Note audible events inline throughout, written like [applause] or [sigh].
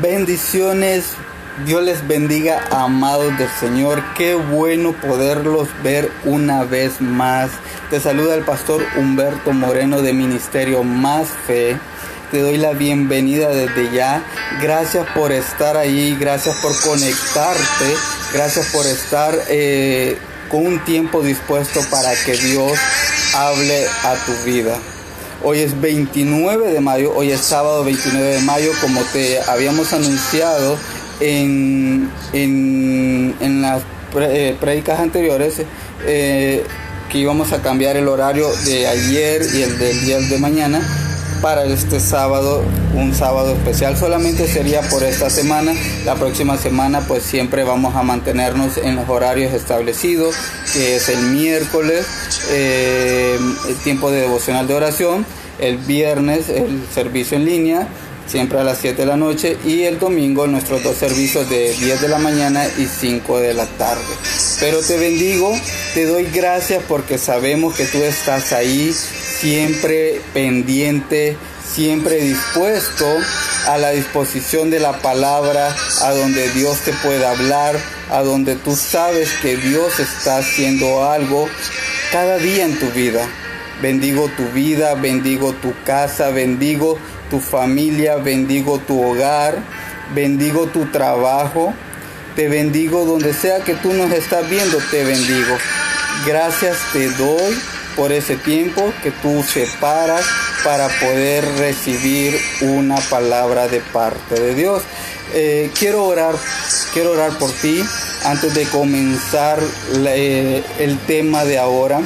Bendiciones, Dios les bendiga, amados del Señor. Qué bueno poderlos ver una vez más. Te saluda el pastor Humberto Moreno de Ministerio Más Fe. Te doy la bienvenida desde ya. Gracias por estar ahí, gracias por conectarte, gracias por estar eh, con un tiempo dispuesto para que Dios hable a tu vida. Hoy es 29 de mayo, hoy es sábado 29 de mayo, como te habíamos anunciado en, en, las eh, anteriores, eh, que íbamos a cambiar el horario de ayer y el del día de mañana para este sábado, un sábado especial. Solamente sería por esta semana. La próxima semana pues siempre vamos a mantenernos en los horarios establecidos, que es el miércoles, eh, el tiempo de devocional de oración, el viernes el servicio en línea siempre a las 7 de la noche y el domingo nuestros dos servicios de 10 de la mañana y 5 de la tarde. Pero te bendigo, te doy gracias porque sabemos que tú estás ahí siempre pendiente, siempre dispuesto a la disposición de la palabra, a donde Dios te pueda hablar, a donde tú sabes que Dios está haciendo algo cada día en tu vida. Bendigo tu vida, bendigo tu casa, bendigo tu familia, bendigo tu hogar, bendigo tu trabajo. Te bendigo donde sea que tú nos estás viendo, te bendigo. Gracias te doy por ese tiempo que tú separas para poder recibir una palabra de parte de Dios. Eh, quiero orar, quiero orar por ti antes de comenzar eh, el tema de ahora.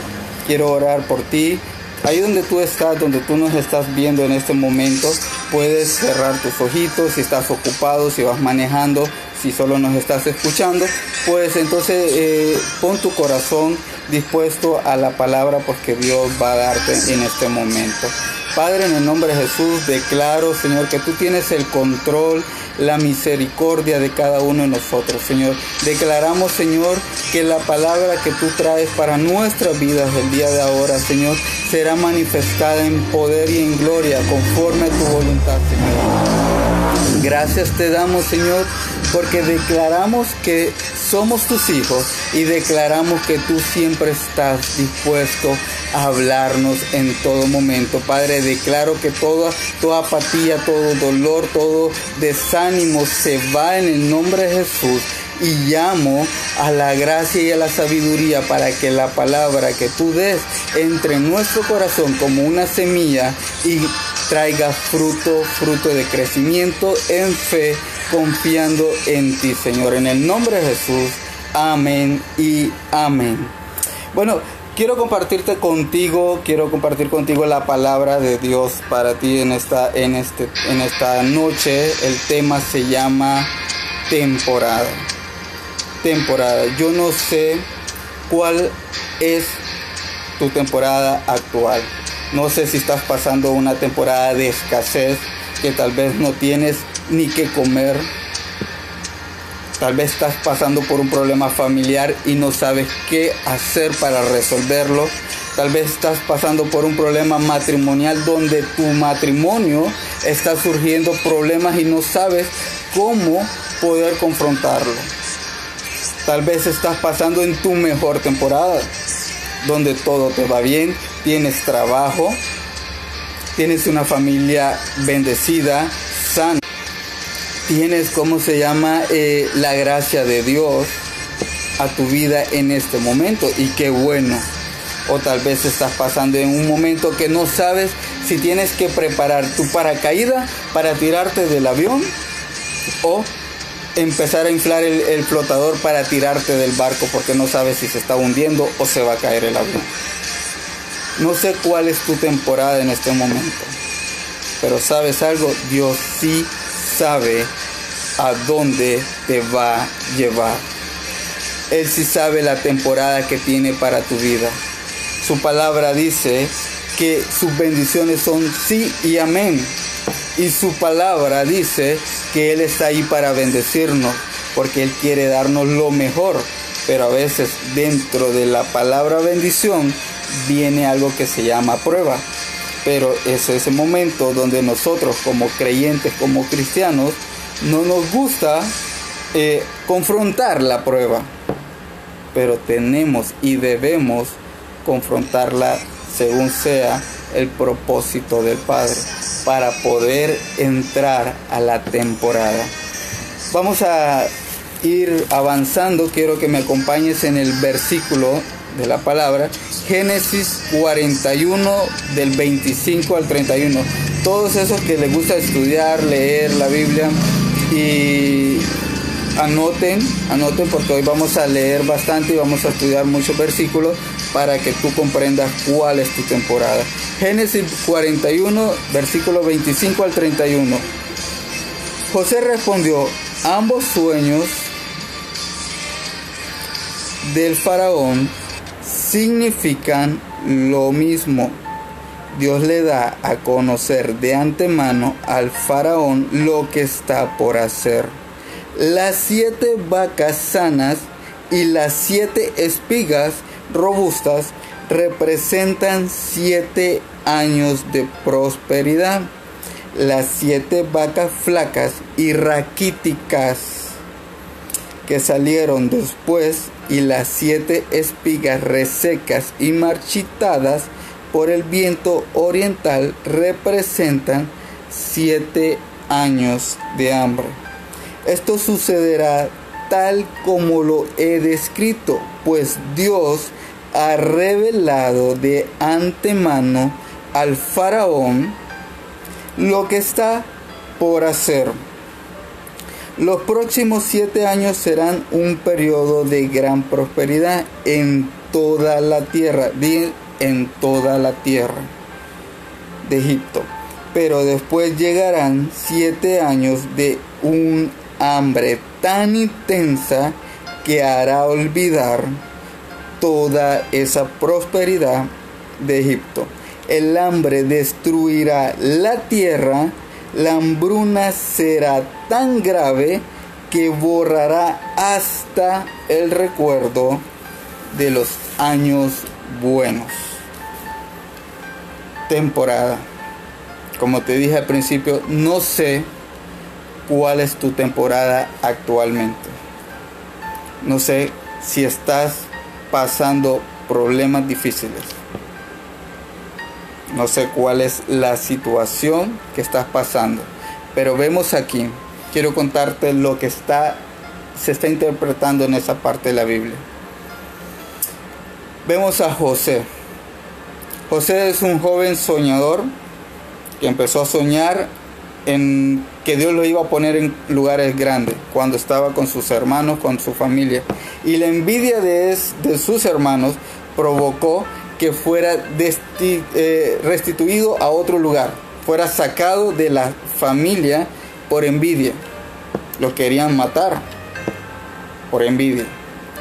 Quiero orar por ti. Ahí donde tú estás, donde tú nos estás viendo en este momento, puedes cerrar tus ojitos si estás ocupado, si vas manejando, si solo nos estás escuchando, pues entonces eh, pon tu corazón dispuesto a la palabra porque Dios va a darte en este momento. Padre, en el nombre de Jesús, declaro, Señor, que tú tienes el control, la misericordia de cada uno de nosotros, Señor. Declaramos, Señor, que la palabra que tú traes para nuestras vidas el día de ahora, Señor, será manifestada en poder y en gloria conforme a tu voluntad, Señor. Gracias te damos, Señor, porque declaramos que somos tus hijos y declaramos que tú siempre estás dispuesto a hablarnos en todo momento. Padre, declaro que toda, toda apatía, todo dolor, todo desánimo se va en el nombre de Jesús y llamo a la gracia y a la sabiduría para que la palabra que tú des entre en nuestro corazón como una semilla y traiga fruto, fruto de crecimiento en fe confiando en ti, Señor. En el nombre de Jesús. Amén y amén. Bueno, quiero compartirte contigo, quiero compartir contigo la palabra de Dios para ti en esta, en este, en esta noche. El tema se llama temporada. Temporada. Yo no sé cuál es tu temporada actual. No sé si estás pasando una temporada de escasez que tal vez no tienes ni qué comer. Tal vez estás pasando por un problema familiar y no sabes qué hacer para resolverlo. Tal vez estás pasando por un problema matrimonial donde tu matrimonio está surgiendo problemas y no sabes cómo poder confrontarlo. Tal vez estás pasando en tu mejor temporada, donde todo te va bien, tienes trabajo, tienes una familia bendecida, sana tienes, ¿cómo se llama? Eh, la gracia de Dios a tu vida en este momento y qué bueno. O tal vez estás pasando en un momento que no sabes si tienes que preparar tu paracaída para tirarte del avión o empezar a inflar el, el, flotador para tirarte del barco porque no sabes si se está hundiendo o se va a caer el avión. No sé cuál es tu temporada en este momento, pero sabes algo, Dios sí sabe a dónde te va a llevar. Él sí sabe la temporada que tiene para tu vida. Su palabra dice que sus bendiciones son sí y amén. Y su palabra dice que Él está ahí para bendecirnos, porque Él quiere darnos lo mejor. Pero a veces dentro de la palabra bendición viene algo que se llama prueba. Pero es ese momento donde nosotros como creyentes, como cristianos, no nos gusta eh, confrontar la prueba, pero tenemos y debemos confrontarla según sea el propósito del Padre para poder entrar a la temporada. Vamos a ir avanzando, quiero que me acompañes en el versículo de la palabra, Génesis 41 del 25 al 31. Todos esos que les gusta estudiar, leer la Biblia y anoten, anoten porque hoy vamos a leer bastante y vamos a estudiar muchos versículos para que tú comprendas cuál es tu temporada. Génesis 41, versículo 25 al 31. José respondió, ambos sueños del faraón significan lo mismo. Dios le da a conocer de antemano al faraón lo que está por hacer. Las siete vacas sanas y las siete espigas robustas representan siete años de prosperidad. Las siete vacas flacas y raquíticas que salieron después y las siete espigas resecas y marchitadas por el viento oriental representan siete años de hambre. Esto sucederá tal como lo he descrito, pues Dios ha revelado de antemano al faraón lo que está por hacer. Los próximos siete años serán un periodo de gran prosperidad en toda la tierra, en toda la tierra de Egipto. Pero después llegarán siete años de un hambre tan intensa que hará olvidar toda esa prosperidad de Egipto. El hambre destruirá la tierra, la hambruna será tan grave que borrará hasta el recuerdo de los años buenos. Temporada. Como te dije al principio, no sé cuál es tu temporada actualmente. No sé si estás pasando problemas difíciles. No sé cuál es la situación que estás pasando, pero vemos aquí, quiero contarte lo que está se está interpretando en esa parte de la Biblia. Vemos a José. José es un joven soñador que empezó a soñar en que Dios lo iba a poner en lugares grandes cuando estaba con sus hermanos, con su familia. Y la envidia de, sus hermanos provocó que fuera eh, restituido a otro lugar, fuera sacado de la familia por envidia. Lo querían matar por envidia.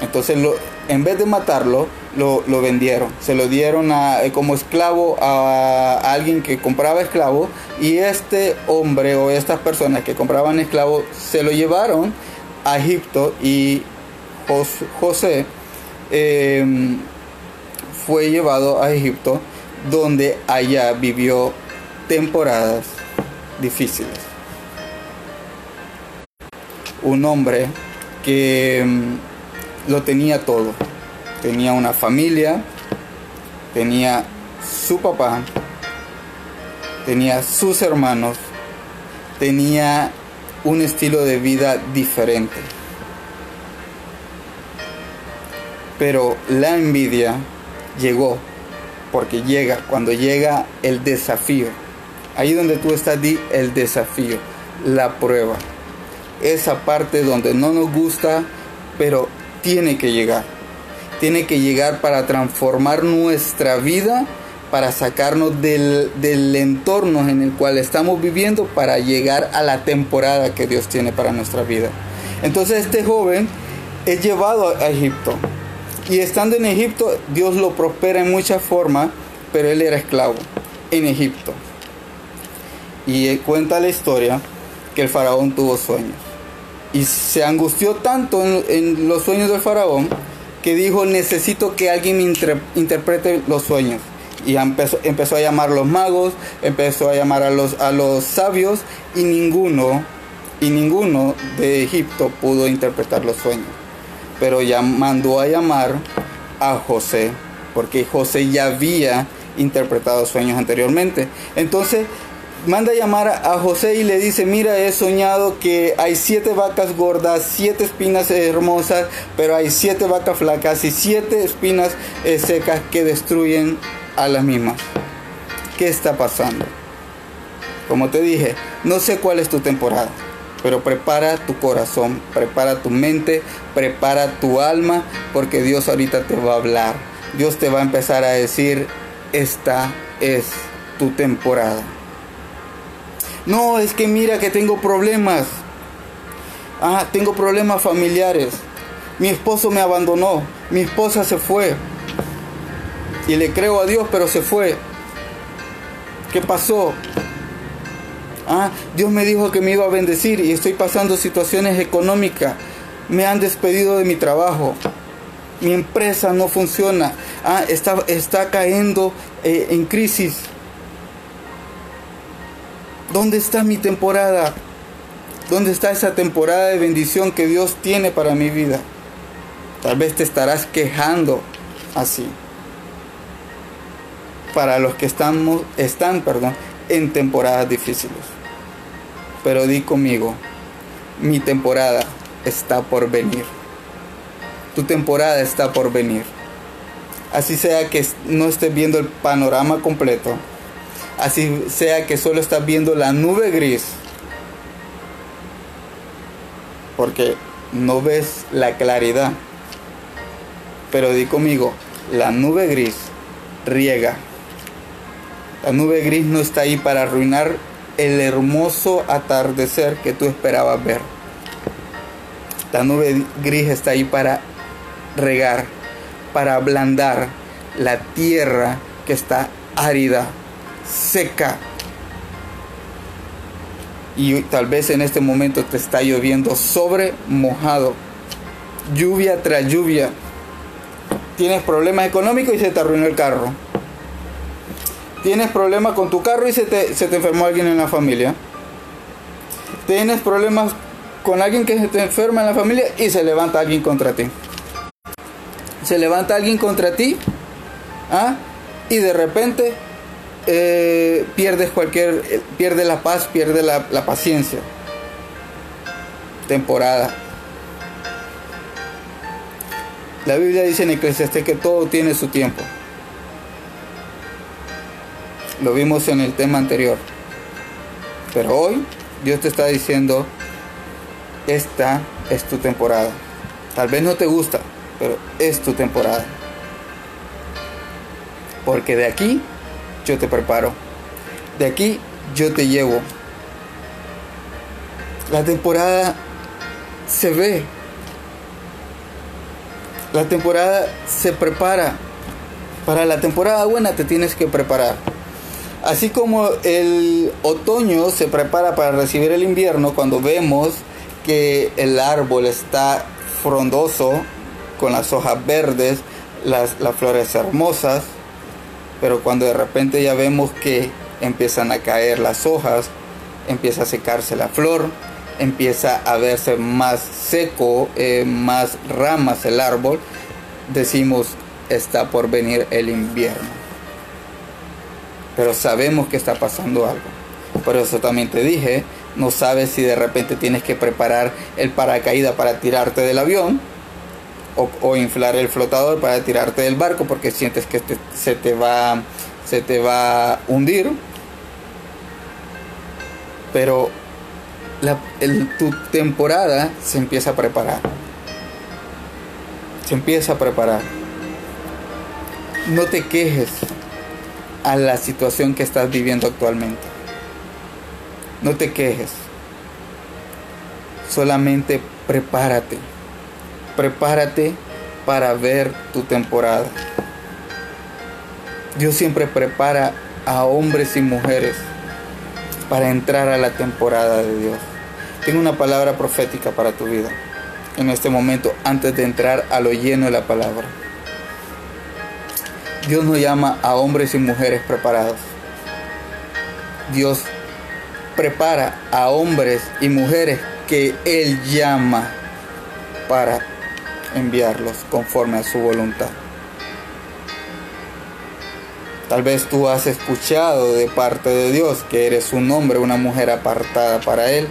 Entonces, lo, en vez de matarlo, lo, vendieron. Se lo dieron eh, como esclavo a, alguien que compraba esclavo y este hombre o estas personas que compraban esclavos se lo llevaron a Egipto y José em, fue llevado a Egipto donde allá vivió temporadas difíciles. Un hombre que em, lo tenía todo tenía una familia, tenía su papá, tenía sus hermanos, tenía un estilo de vida diferente. Pero la envidia llegó, porque llega, cuando llega el desafío. Ahí donde tú estás, di el desafío, la prueba. Esa parte donde no nos gusta, pero tiene que llegar tiene que llegar para transformar nuestra vida, para sacarnos del, entorno en el cual estamos viviendo, para llegar a la temporada que Dios tiene para nuestra vida. Entonces este joven es llevado a Egipto. Y estando en Egipto, Dios lo prospera en muchas formas, pero él era esclavo en Egipto. Y cuenta la historia que el faraón tuvo sueños. Y se angustió tanto en los sueños del faraón que dijo, necesito que alguien me interprete los sueños. Y empezó, empezó, a llamar a los magos, empezó a llamar a los, a los sabios y ninguno y ninguno de Egipto pudo interpretar los sueños. Pero ya mandó a llamar a José, porque José ya había interpretado sueños anteriormente. Entonces manda a llamar a José y le dice, mira, he soñado que hay siete vacas gordas, siete espinas hermosas, pero hay siete vacas flacas y siete espinas eh, secas que destruyen a las mismas. ¿Qué está pasando? Como te dije, no sé cuál es tu temporada, pero prepara tu corazón, prepara tu mente, prepara tu alma, porque Dios ahorita te va a hablar. Dios te va a empezar a decir, esta es tu temporada. No, es que mira que tengo problemas. Ah, tengo problemas familiares. Mi esposo me abandonó. Mi esposa se fue. Y le creo a Dios, pero se fue. ¿Qué pasó? Ah, Dios me dijo que me iba a bendecir y estoy pasando situaciones económicas. Me han despedido de mi trabajo. Mi empresa no funciona. Ah, está, está cayendo eh, en crisis. ¿Dónde está mi temporada? ¿Dónde está esa temporada de bendición que Dios tiene para mi vida? Tal vez te estarás quejando así. Para los que estamos, están perdón, en temporadas difíciles. Pero di conmigo, mi temporada está por venir. Tu temporada está por venir. Así sea que no estés viendo el panorama completo así sea que solo estás viendo la nube gris, porque no ves la claridad. Pero di conmigo, la nube gris riega. La nube gris no está ahí para arruinar el hermoso atardecer que tú esperabas ver. La nube gris está ahí para regar, para ablandar la tierra que está árida seca. Y tal vez en este momento te está lloviendo sobre mojado. Lluvia tras lluvia. Tienes problemas económicos y se te arruinó el carro. Tienes problemas con tu carro y se te, se te enfermó alguien en la familia. Tienes problemas con alguien que se te enferma en la familia y se levanta alguien contra ti. Se levanta alguien contra ti ¿ah? y de repente eh, pierdes cualquier, eh, pierde la paz, pierde la, la paciencia. Temporada. La Biblia dice en Eclesiastés que todo tiene su tiempo. Lo vimos en el tema anterior. Pero hoy Dios te está diciendo, esta es tu temporada. Tal vez no te gusta, pero es tu temporada. Porque de aquí yo te preparo. De aquí yo te llevo. La temporada se ve. La temporada se prepara. Para la temporada buena te tienes que preparar. Así como el otoño se prepara para recibir el invierno cuando vemos que el árbol está frondoso, con las hojas verdes, las, las flores hermosas, pero cuando de repente ya vemos que empiezan a caer las hojas, empieza a secarse la flor, empieza a verse más seco, eh, más ramas el árbol, decimos está por venir el invierno. Pero sabemos que está pasando algo. Por eso también te dije, no sabes si de repente tienes que preparar el paracaídas para tirarte del avión o, inflar el flotador para tirarte del barco porque sientes que se, te va, se te va a hundir. Pero tu temporada se empieza a preparar. Se empieza a preparar. No te quejes a la situación que estás viviendo actualmente. No te quejes. Solamente prepárate prepárate para ver tu temporada. Dios siempre prepara a hombres y mujeres para entrar a la temporada de Dios. Tengo una palabra profética para tu vida en este momento antes de entrar a lo lleno de la palabra. Dios nos llama a hombres y mujeres preparados. Dios prepara a hombres y mujeres que Él llama para enviarlos conforme a su voluntad. Tal vez tú has escuchado de parte de Dios que eres un hombre, una mujer apartada para Él,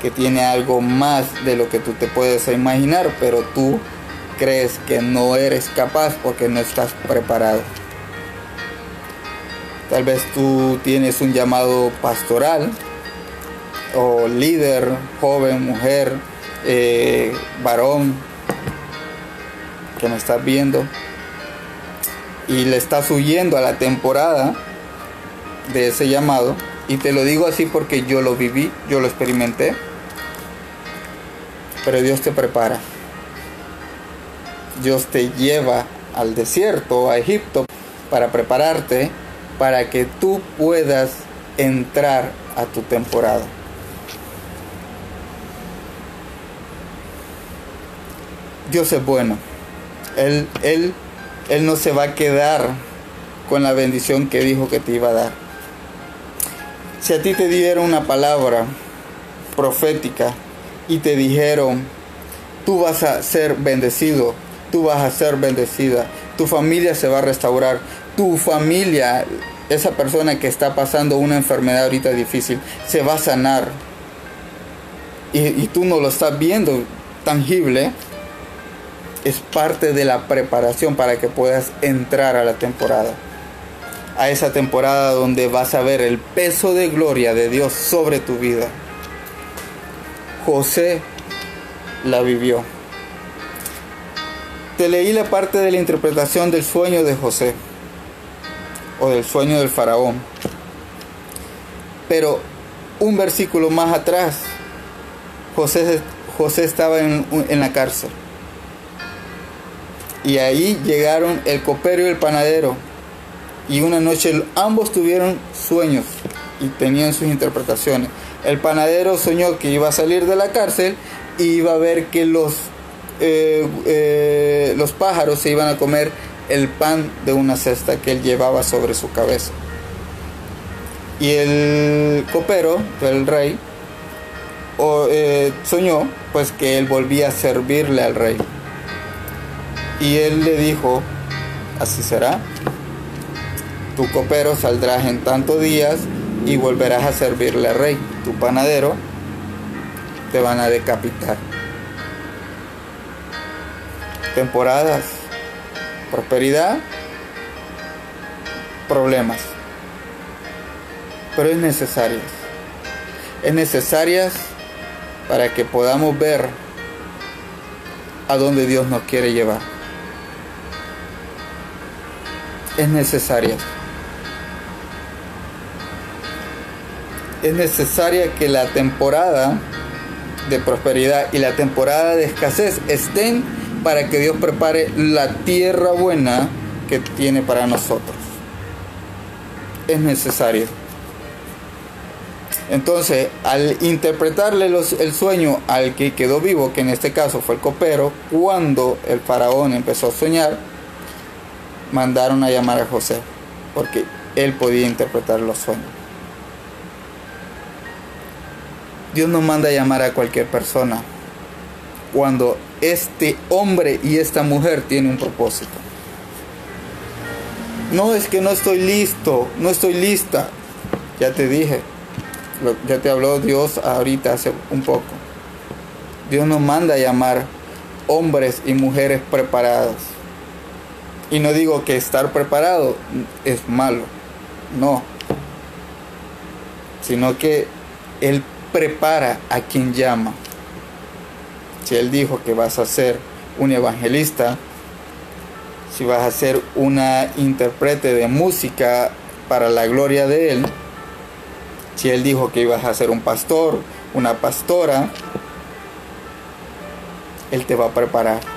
que tiene algo más de lo que tú te puedes imaginar, pero tú crees que no eres capaz porque no estás preparado. Tal vez tú tienes un llamado pastoral o líder, joven, mujer, eh, varón, que me estás viendo y le estás huyendo a la temporada de ese llamado. Y te lo digo así porque yo lo viví, yo lo experimenté. Pero Dios te prepara. Dios te lleva al desierto, a Egipto, para prepararte, para que tú puedas entrar a tu temporada. Dios es bueno. Él, él él no se va a quedar con la bendición que dijo que te iba a dar. Si a ti te dieron una palabra profética y te dijeron, tú vas a ser bendecido, tú vas a ser bendecida, tu familia se va a restaurar, tu familia, esa persona que está pasando una enfermedad ahorita difícil, se va a sanar. Y, y tú no lo estás viendo tangible, es parte de la preparación para que puedas entrar a la temporada. A esa temporada donde vas a ver el peso de gloria de Dios sobre tu vida. José la vivió. Te leí la parte de la interpretación del sueño de José o del sueño del faraón. Pero un versículo más atrás, José, José estaba en, en la cárcel. Y ahí llegaron el copero y el panadero. Y una noche ambos tuvieron sueños y tenían sus interpretaciones. El panadero soñó que iba a salir de la cárcel y iba a ver que los, eh, eh, los pájaros se iban a comer el pan de una cesta que él llevaba sobre su cabeza. Y el copero, el rey, eh, soñó pues que él volvía a servirle al rey. Y él le dijo, así será, tu copero saldrás en tantos días y volverás a servirle al rey. Tu panadero te van a decapitar. Temporadas, prosperidad, problemas. Pero es necesarias. Es necesarias para que podamos ver a dónde Dios nos quiere llevar es necesaria. Es necesaria que la temporada de prosperidad y la temporada de escasez estén para que Dios prepare la tierra buena que tiene para nosotros. Es necesario. Entonces, al interpretarle el sueño al que quedó vivo, que en este caso fue el copero, cuando el faraón empezó a soñar, mandaron a llamar a José, porque él podía interpretar los sueños. Dios no manda a llamar a cualquier persona cuando este hombre y esta mujer tienen un propósito. No es que no estoy listo, no estoy lista. Ya te dije, ya te habló Dios ahorita hace un poco. Dios nos manda a llamar hombres y mujeres preparados y no digo que estar preparado es malo, no. Sino que Él prepara a quien llama. Si Él dijo que vas a ser un evangelista, si vas a ser una intérprete de música para la gloria de Él, si Él dijo que ibas a ser un pastor, una pastora, Él te va a preparar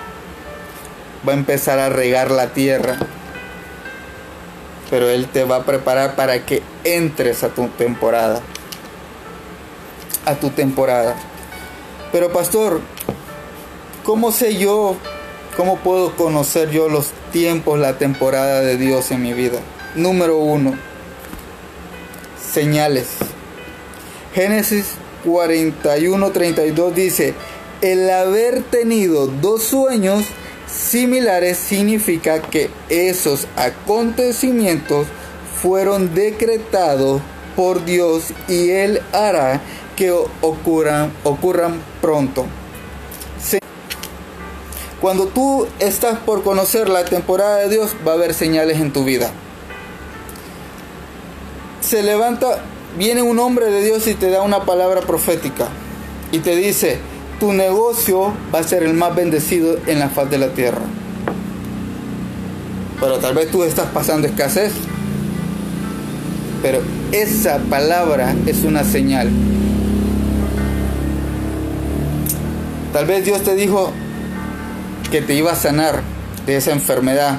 va a empezar a regar la tierra. Pero Él te va a preparar para que entres a tu temporada. A tu temporada. Pero pastor, ¿cómo sé yo, cómo puedo conocer yo los tiempos, la temporada de Dios en mi vida? Número uno, señales. Génesis 41, 32 dice, el haber tenido dos sueños similares significa que esos acontecimientos fueron decretados por Dios y Él hará que ocurran, ocurran pronto. Cuando tú estás por conocer la temporada de Dios, va a haber señales en tu vida. Se levanta, viene un hombre de Dios y te da una palabra profética y te dice, tu negocio va a ser el más bendecido en la faz de la tierra. Pero tal vez tú estás pasando escasez. Pero esa palabra es una señal. Tal vez Dios te dijo que te iba a sanar de esa enfermedad,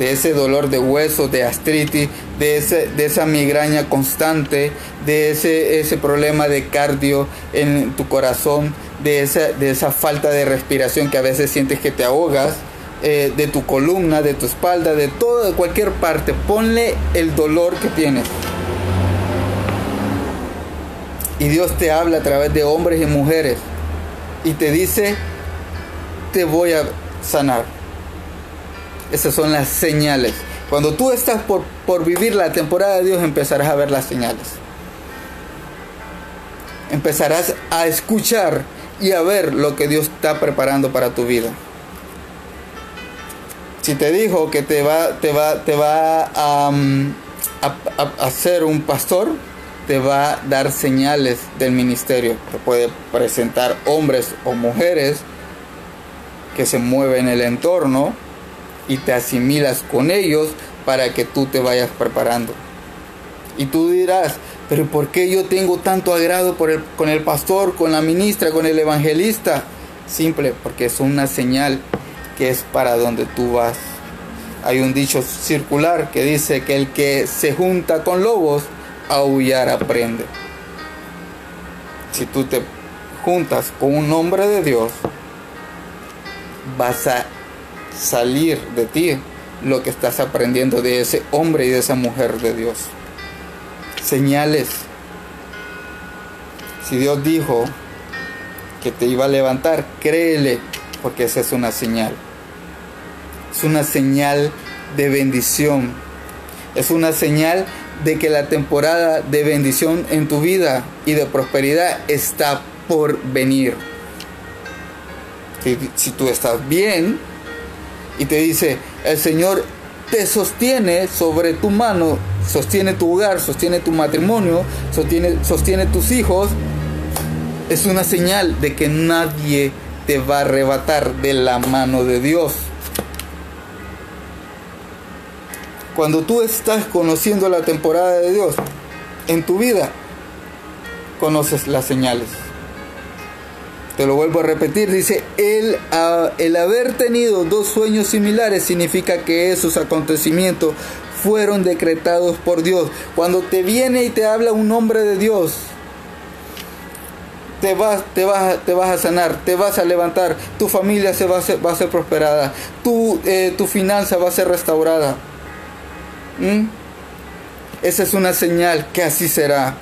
de ese dolor de hueso, de artritis, de, ese, de esa migraña constante, de ese problema de cardio en tu corazón, de esa, de esa falta de respiración que a veces sientes que te ahogas, eh, de tu columna, de tu espalda, de todo, de cualquier parte. Ponle el dolor que tienes. Y Dios te habla a través de hombres y mujeres y te dice, te voy a sanar. Esas son las señales. Cuando tú estás por, por vivir la temporada de Dios, empezarás a ver las señales. Empezarás a escuchar y a ver lo que Dios está preparando para tu vida. Si te dijo que te va, te va, te va a, a, ser un pastor, te va a dar señales del ministerio. Te puede presentar hombres o mujeres que se mueven en el entorno y te asimilas con ellos para que tú te vayas preparando. Y tú dirás, pero ¿por qué yo tengo tanto agrado con el pastor, con la ministra, con el evangelista? Simple, porque es una señal que es para donde tú vas. Hay un dicho circular que dice que el que se junta con lobos, aullar aprende. Si tú te juntas con un hombre de Dios, vas a salir de ti lo que estás aprendiendo de ese hombre y de esa mujer de Dios señales. Si Dios dijo que te iba a levantar, créele, porque esa es una señal. Es una señal de bendición. Es una señal de que la temporada de bendición en tu vida y de prosperidad está por venir. Si, si tú estás bien y te dice, el Señor te sostiene sobre tu mano, sostiene tu hogar, sostiene tu matrimonio, sostiene, sostiene tus hijos, es una señal de que nadie te va a arrebatar de la mano de Dios. Cuando tú estás conociendo la temporada de Dios en tu vida, conoces las señales. Te lo vuelvo a repetir, dice, el, el haber tenido dos sueños similares significa que esos acontecimientos fueron decretados por Dios. Cuando te viene y te habla un hombre de Dios, te vas, te vas, te vas a sanar, te vas a levantar, tu familia se va a ser, va a ser prosperada, tu, eh, tu finanza va a ser restaurada. ¿Mm? Esa es una señal que así será.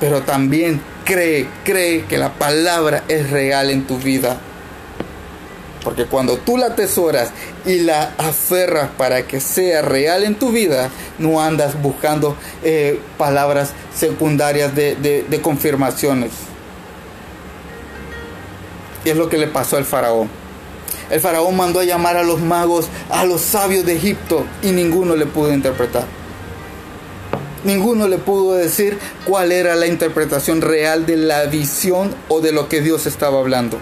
Pero también cree, cree que la palabra es real en tu vida. Porque cuando tú la atesoras y la aferras para que sea real en tu vida, no andas buscando eh, palabras secundarias de, de confirmaciones. Y es lo que le pasó al faraón. El faraón mandó a llamar a los magos, a los sabios de Egipto, y ninguno le pudo interpretar. Ninguno le pudo decir cuál era la interpretación real de la visión o de lo que Dios estaba hablando.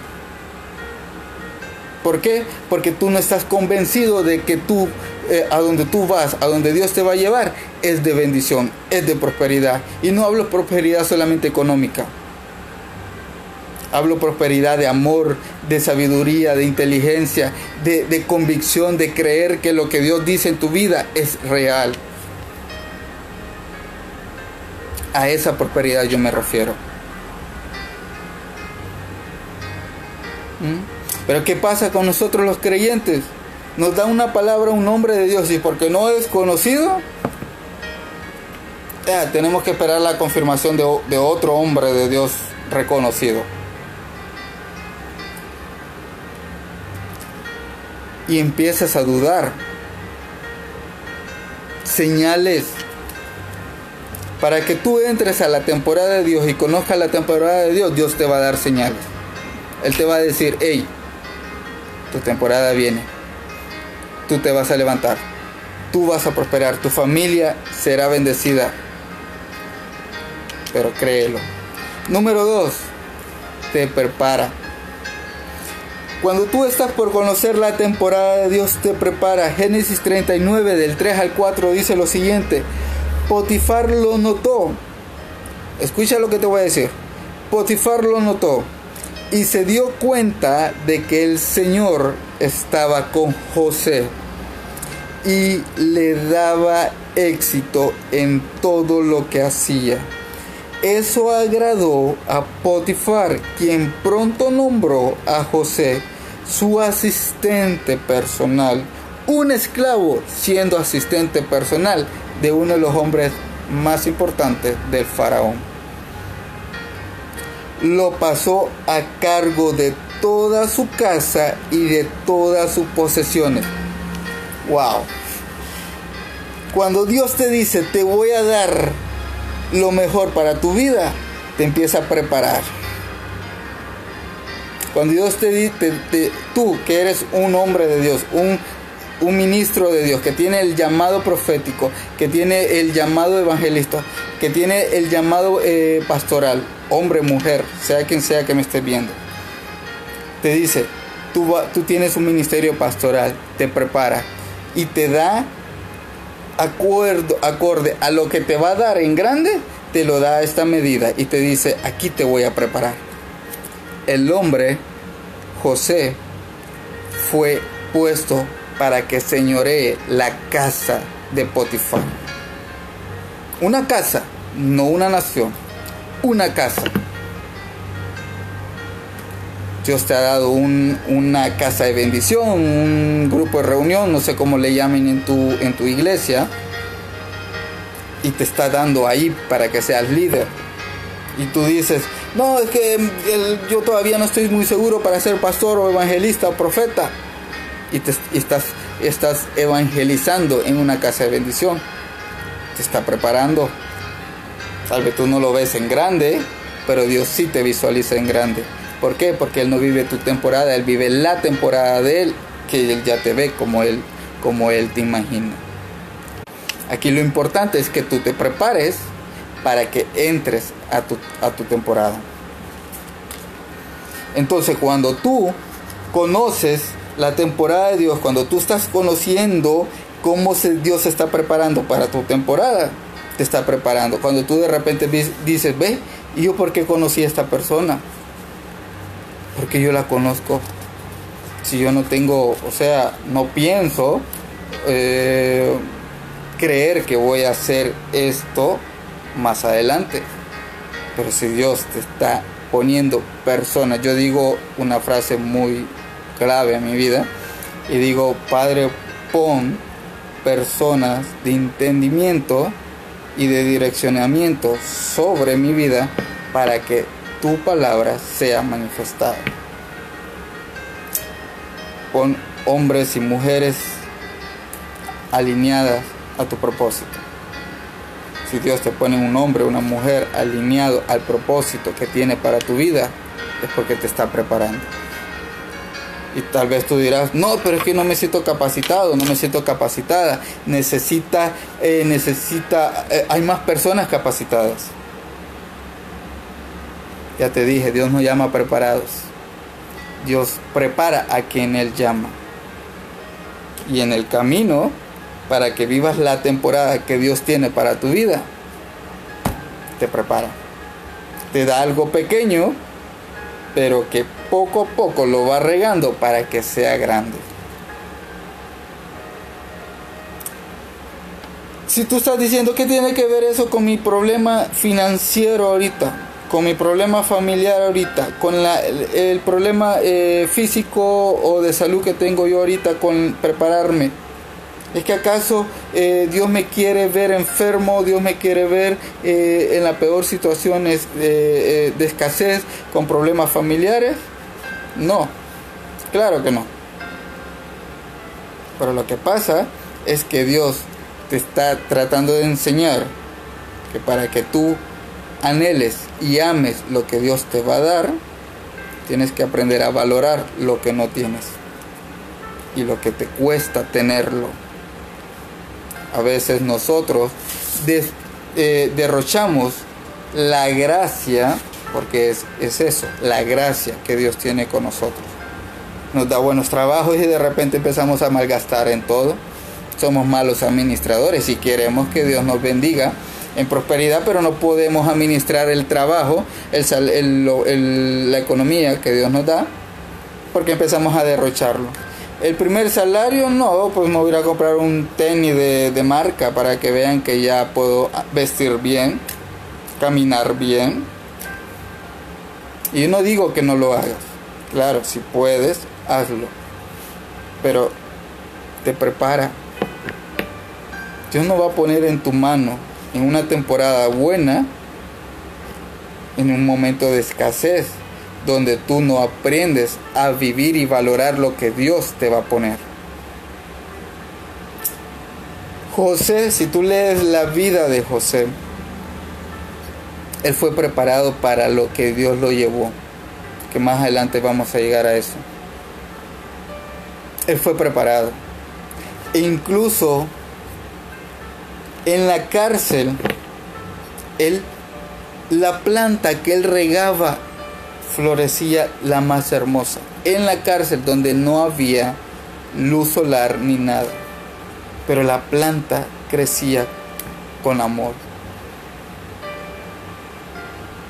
¿Por qué? Porque tú no estás convencido de que tú, eh, a donde tú vas, a donde Dios te va a llevar, es de bendición, es de prosperidad. Y no hablo prosperidad solamente económica. Hablo prosperidad de amor, de sabiduría, de inteligencia, de, de convicción, de creer que lo que Dios dice en tu vida es real. A esa prosperidad yo me refiero. Pero ¿qué pasa con nosotros los creyentes? Nos da una palabra un nombre de Dios y porque no es conocido, tenemos que esperar la confirmación de, de otro hombre de Dios reconocido. Y empiezas a dudar. Señales para que tú entres a la temporada de Dios y conozcas la temporada de Dios, Dios te va a dar señales. Él te va a decir, hey, tu temporada viene. Tú te vas a levantar. Tú vas a prosperar. Tu familia será bendecida. Pero créelo. Número dos, te prepara. Cuando tú estás por conocer la temporada de Dios, te prepara. Génesis 39 del 3 al 4 dice lo siguiente. Potifar lo notó. Escucha lo que te voy a decir. Potifar lo notó y se dio cuenta de que el Señor estaba con José y le daba éxito en todo lo que hacía. Eso agradó a Potifar, quien pronto nombró a José su asistente personal, un esclavo siendo asistente personal de uno de los hombres más importantes del faraón. Lo pasó a cargo de toda su casa y de todas sus posesiones. Wow. Cuando Dios te dice, te voy a dar lo mejor para tu vida, te empieza a preparar. Cuando Dios te dice, tú que eres un hombre de Dios, un un ministro de Dios que tiene el llamado profético, que tiene el llamado evangelista, que tiene el llamado eh, pastoral, hombre, mujer, sea quien sea que me esté viendo, te dice, tú, tienes un ministerio pastoral, te prepara y te da acuerdo, acorde a lo que te va a dar en grande, te lo da esta medida y te dice, aquí te voy a preparar. El hombre, José, fue puesto para que señoree la casa de Potifar. Una casa, no una nación, una casa. Dios te ha dado una casa de bendición, un grupo de reunión, no sé cómo le llamen en tu, en tu iglesia, y te está dando ahí para que seas líder. Y tú dices, no, es que yo todavía no estoy muy seguro para ser pastor o evangelista o profeta y, te, estás, estás evangelizando en una casa de bendición. Te está preparando. Tal vez tú no lo ves en grande, pero Dios sí te visualiza en grande. ¿Por qué? Porque Él no vive tu temporada, Él vive la temporada de Él, que Él ya te ve como Él, como Él te imagina. Aquí lo importante es que tú te prepares para que entres a tu, a tu temporada. Entonces cuando tú conoces la temporada de Dios, cuando tú estás conociendo cómo Dios se está preparando para tu temporada, te está preparando. Cuando tú de repente dices, ve, ¿y yo por qué conocí a esta persona? Porque yo la conozco. Si yo no tengo, o sea, no pienso eh, creer que voy a hacer esto más adelante. Pero si Dios te está poniendo personas, yo digo una frase muy clave a mi vida y digo, Padre, pon personas de entendimiento y de direccionamiento sobre mi vida para que tu palabra sea manifestada. Pon hombres y mujeres alineadas a tu propósito. Si Dios te pone un hombre o una mujer alineado al propósito que tiene para tu vida, es porque te está preparando. Y tal vez tú dirás, no, pero es que no me siento capacitado, no me siento capacitada. Necesita, eh, necesita, eh, hay más personas capacitadas. Ya te dije, Dios nos llama preparados. Dios prepara a quien Él llama. Y en el camino, para que vivas la temporada que Dios tiene para tu vida, te prepara. Te da algo pequeño, pero que poco a poco lo va regando para que sea grande. Si tú estás diciendo que tiene que ver eso con mi problema financiero ahorita, con mi problema familiar ahorita, con la, el, problema eh, físico o de salud que tengo yo ahorita con prepararme, ¿Es que acaso eh, Dios me quiere ver enfermo, Dios me quiere ver eh, en la peor situación de escasez, con problemas familiares? No, claro que no. Pero lo que pasa es que Dios te está tratando de enseñar que para que tú anheles y ames lo que Dios te va a dar, tienes que aprender a valorar lo que no tienes y lo que te cuesta tenerlo. A veces nosotros eh, derrochamos la gracia, porque es, es eso, la gracia que Dios tiene con nosotros. Nos da buenos trabajos y de repente empezamos a malgastar en todo. Somos malos administradores y queremos que Dios nos bendiga en prosperidad, pero no podemos administrar el trabajo, el, la economía que Dios nos da, porque empezamos a derrocharlo. El primer salario, no, pues me voy a comprar un tenis de, de marca para que vean que ya puedo vestir bien, caminar bien. Y no digo que no lo hagas. Claro, si puedes, hazlo. Pero te prepara. Dios no va a poner en tu mano en una temporada buena, en un momento de escasez, donde tú no aprendes a vivir y valorar lo que Dios te va a poner. José, si tú lees la vida de José, él fue preparado para lo que Dios lo llevó, que más adelante vamos a llegar a eso. Él fue preparado. E incluso en la cárcel, él, la planta que él regaba florecía la más hermosa. En la cárcel donde no había luz solar ni nada. Pero la planta crecía con amor.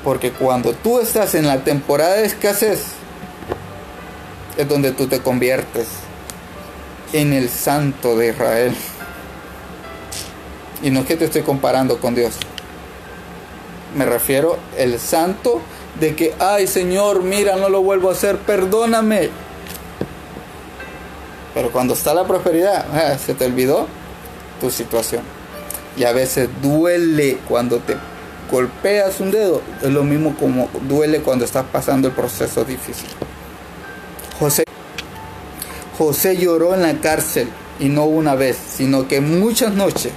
Porque cuando tú estás en la temporada de escasez, es donde tú te conviertes en el santo de Israel. Y no es que te estoy comparando con Dios. Me refiero el santo de que, ay Señor, mira, no lo vuelvo a hacer, perdóname. Pero cuando está la prosperidad, ah, se te olvidó tu situación. Y a veces duele cuando te golpeas un dedo. Es lo mismo como duele cuando estás pasando el proceso difícil. José, José lloró en la cárcel y no una vez, sino que muchas noches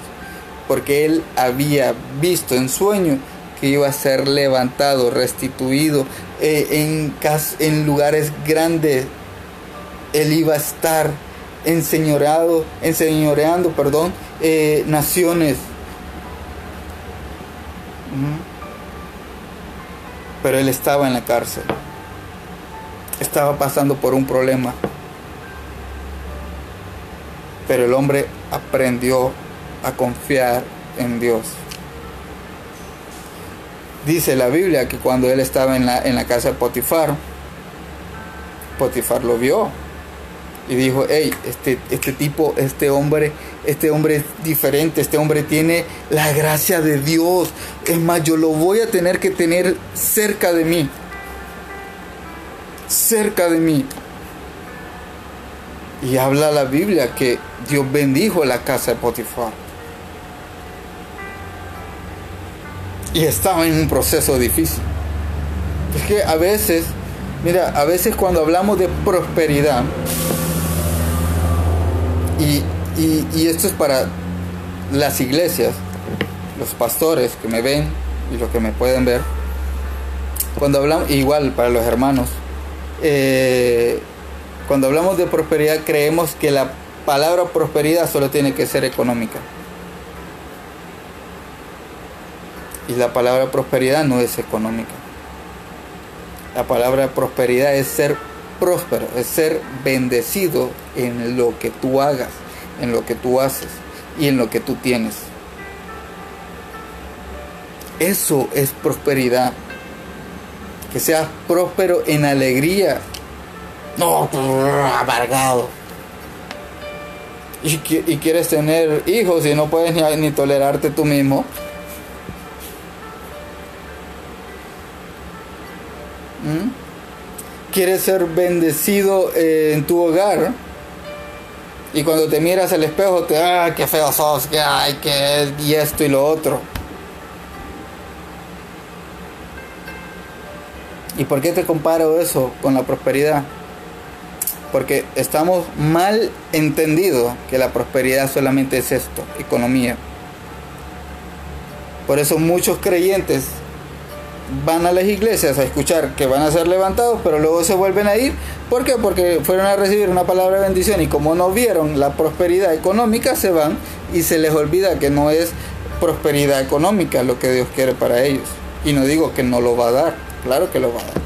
porque él había visto en sueño que iba a ser levantado, restituido eh, en, lugares grandes. Él iba a estar enseñoreando, perdón, eh, naciones. Pero él estaba en la cárcel. Estaba pasando por un problema. Pero el hombre aprendió a confiar en Dios. Dice la Biblia que cuando él estaba en la, en la casa de Potifar, Potifar lo vio y dijo, hey, este, este tipo, este hombre, este hombre es diferente, este hombre tiene la gracia de Dios. Es más, yo lo voy a tener que tener cerca de mí. Cerca de mí. Y habla la Biblia que Dios bendijo la casa de Potifar. Y estaba en un proceso difícil. Es que a veces, mira, a veces cuando hablamos de prosperidad, y, esto es para las iglesias, los pastores que me ven y los que me pueden ver, cuando hablamos, igual para los hermanos, eh, cuando hablamos de prosperidad creemos que la palabra prosperidad solo tiene que ser económica. Y la palabra prosperidad no es económica. La palabra prosperidad es ser próspero, es ser bendecido en lo que tú hagas, en lo que tú haces y en lo que tú tienes. Eso es prosperidad. Que seas próspero en alegría. No, amargado. Y, quieres tener hijos y no puedes ni, ni tolerarte tú mismo. ¿Mm? ¿Quieres ser bendecido eh, en tu hogar? Y cuando te miras al espejo, te, ah, qué feo sos, que ay, que y esto y lo otro. ¿Y por qué te comparo eso con la prosperidad? Porque estamos mal entendido que la prosperidad solamente es esto, economía. Por eso muchos creyentes van a las iglesias a escuchar que van a ser levantados, pero luego se vuelven a ir. ¿Por qué? Porque fueron a recibir una palabra de bendición y como no vieron la prosperidad económica, se van y se les olvida que no es prosperidad económica lo que Dios quiere para ellos. Y no digo que no lo va a dar, claro que lo va a dar.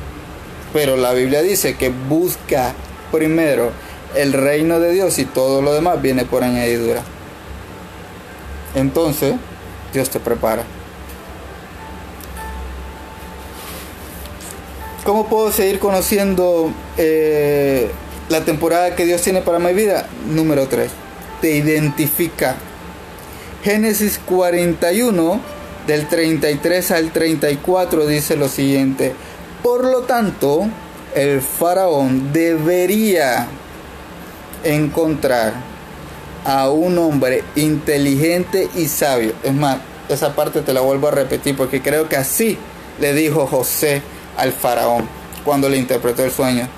Pero la Biblia dice que busca primero el reino de Dios y todo lo demás viene por añadidura. Entonces, Dios te prepara. ¿Cómo puedo seguir conociendo eh, la temporada que Dios tiene para mi vida? Número 3. Te identifica. Génesis 41, del 33 al 34, dice lo siguiente. Por lo tanto, el faraón debería encontrar a un hombre inteligente y sabio. Es más, esa parte te la vuelvo a repetir porque creo que así le dijo José al faraón cuando le interpretó el sueño.